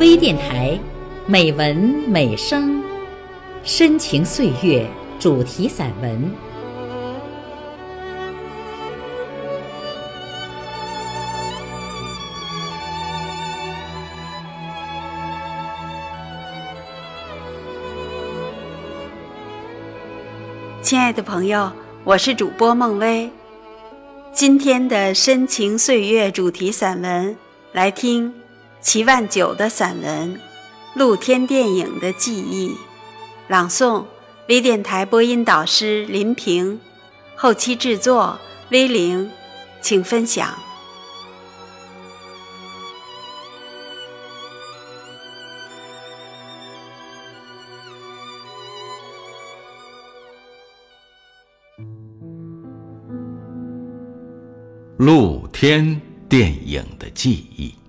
微电台，美文美声，深情岁月主题散文。亲爱的朋友，我是主播孟薇。今天的深情岁月主题散文，来听齐万九的散文《露天电影的记忆》，朗诵微电台播音导师林平，后期制作威灵，请分享。露天电影的记忆。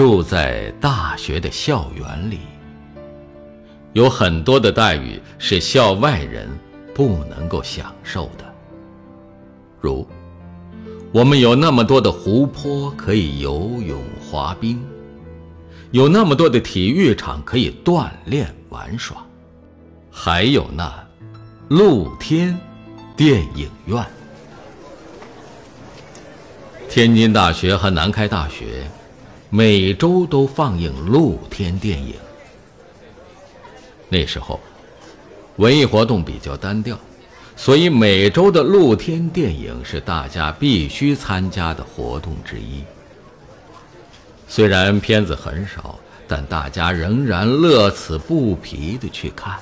住在大学的校园里，有很多的待遇是校外人不能够享受的，如我们有那么多的湖泊可以游泳、滑冰。有那么多的体育场可以锻炼玩耍，还有那露天电影院。天津大学和南开大学每周都放映露天电影。那时候，文艺活动比较单调，所以每周的露天电影是大家必须参加的活动之一。虽然片子很少，但大家仍然乐此不疲地去看，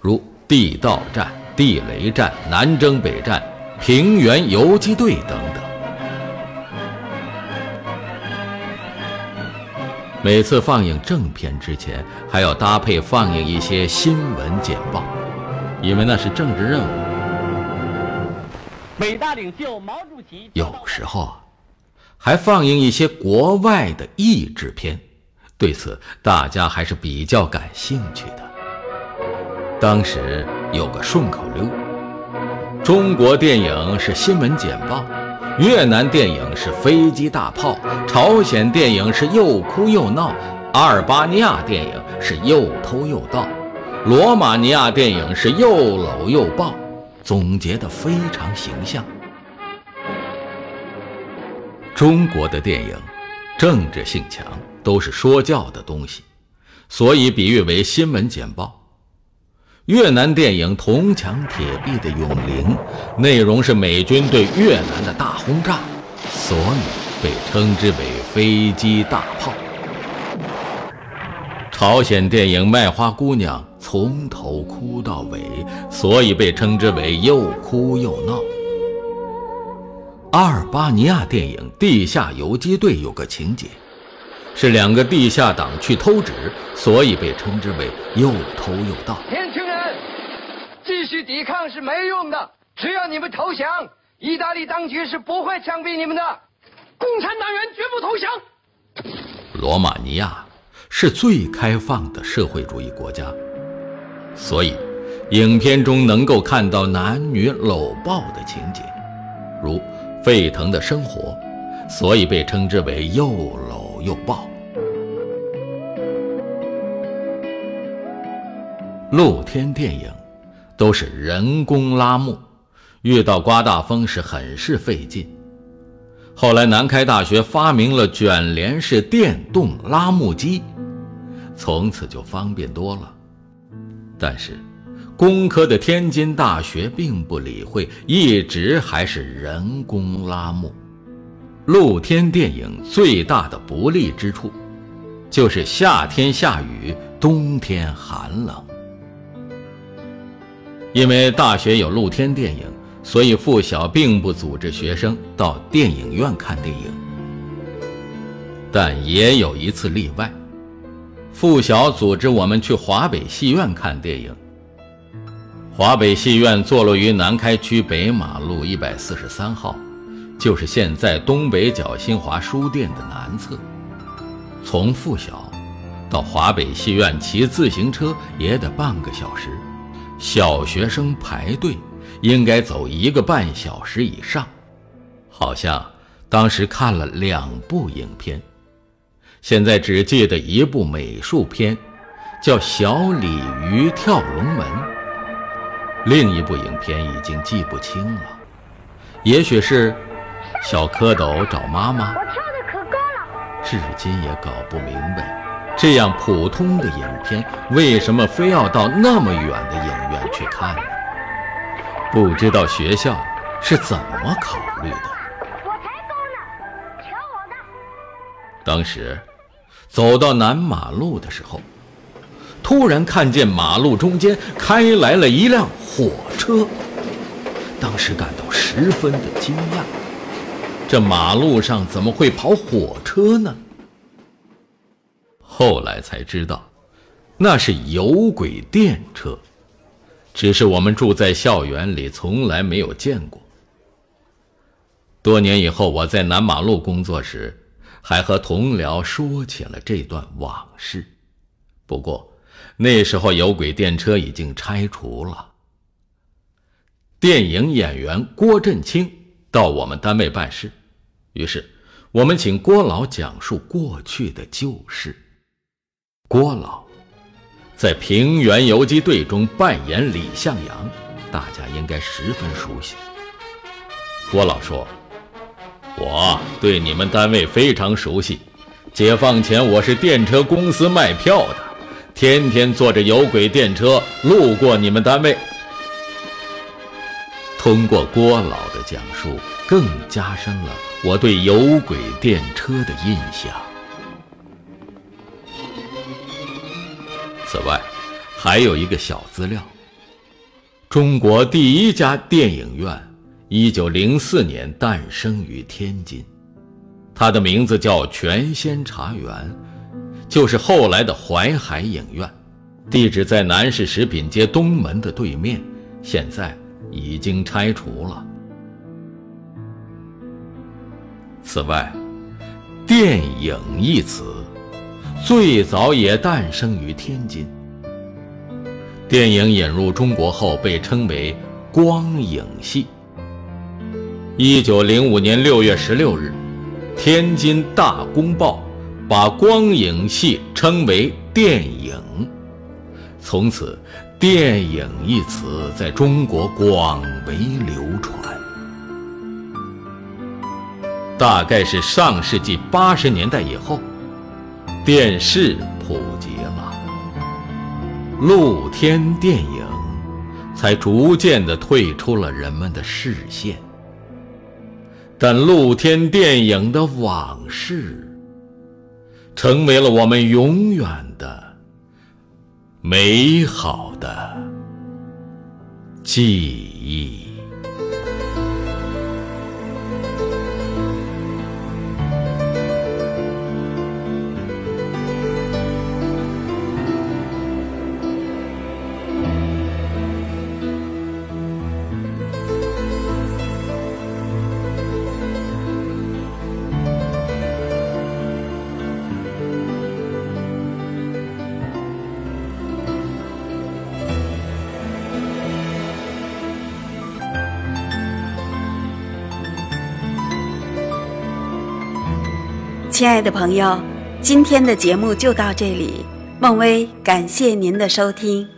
如地道战、地雷战、南征北战、平原游击队等等。每次放映正片之前，还要搭配放映一些新闻简报，因为那是政治任务。伟大领袖毛主席有时候啊。还放映一些国外的译制片，对此大家还是比较感兴趣的。当时有个顺口溜：中国电影是新闻简报，越南电影是飞机大炮，朝鲜电影是又哭又闹，阿尔巴尼亚电影是又偷又盗，罗马尼亚电影是又搂又抱，总结得非常形象。中国的电影，政治性强，都是说教的东西，所以比喻为新闻简报。越南电影《铜墙铁壁的永陵》，内容是美军对越南的大轰炸，所以被称之为飞机大炮。朝鲜电影《卖花姑娘》从头哭到尾，所以被称之为又哭又闹。阿尔巴尼亚电影《地下游击队》有个情节，是两个地下党去偷纸，所以被称之为又偷又盗。去，抵抗是没用的，只要你们投降，意大利当局是不会枪毙你们的。共产党员绝不投降。罗马尼亚是最开放的社会主义国家，所以影片中能够看到男女搂抱的情节，如。沸腾的生活，所以被称之为又搂又抱。露天电影都是人工拉幕，遇到刮大风是很是费劲。后来南开大学发明了卷帘式电动拉幕机，从此就方便多了。但是。工科的天津大学并不理会，一直还是人工拉幕。露天电影最大的不利之处，就是夏天下雨，冬天寒冷。因为大学有露天电影，所以附小并不组织学生到电影院看电影。但也有一次例外，附小组织我们去华北戏院看电影。华北戏院坐落于南开区北马路一百四十三号，就是现在东北角新华书店的南侧。从附小到华北戏院骑自行车也得半个小时，小学生排队应该走一个半小时以上。好像当时看了两部影片，现在只记得一部美术片，叫《小鲤鱼跳龙门》。另一部影片已经记不清了，也许是小蝌蚪找妈妈。我跳的可高了，至今也搞不明白。这样普通的影片，为什么非要到那么远的影院去看呢？不知道学校是怎么考虑的。我才高呢，瞧我的！当时走到南马路的时候，突然看见马路中间开来了一辆火车，当时感到十分的惊讶。这马路上怎么会跑火车呢？后来才知道，那是有轨电车，只是我们住在校园里，从来没有见过。多年以后，我在南马路工作时，还和同僚说起了这段往事。不过，那时候有轨电车已经拆除了。电影演员郭振清到我们单位办事，于是我们请郭老讲述过去的旧事。郭老在《平原游击队》中扮演李向阳，大家应该十分熟悉。郭老说：“我对你们单位非常熟悉，解放前我是电车公司卖票的，天天坐着有轨电车路过你们单位。”通过郭老的讲述，更加深了我对有轨电车的印象。此外，还有一个小资料：中国第一家电影院，一九零四年诞生于天津，它的名字叫全仙茶园，就是后来的淮海影院，地址在南市食品街东门的对面，现在已经拆除了。此外，电影一词。最早也诞生于天津。电影引入中国后，被称为光影戏。一九零五年六月十六日，《天津大公报》把光影戏称为电影，从此“电影”一词在中国广为流传。大概是上世纪八十年代以后。电视普及了，露天电影才逐渐的退出了人们的视线。但露天电影的往事，成为了我们永远的美好的记忆。亲爱的朋友，今天的节目就到这里。孟薇，感谢您的收听。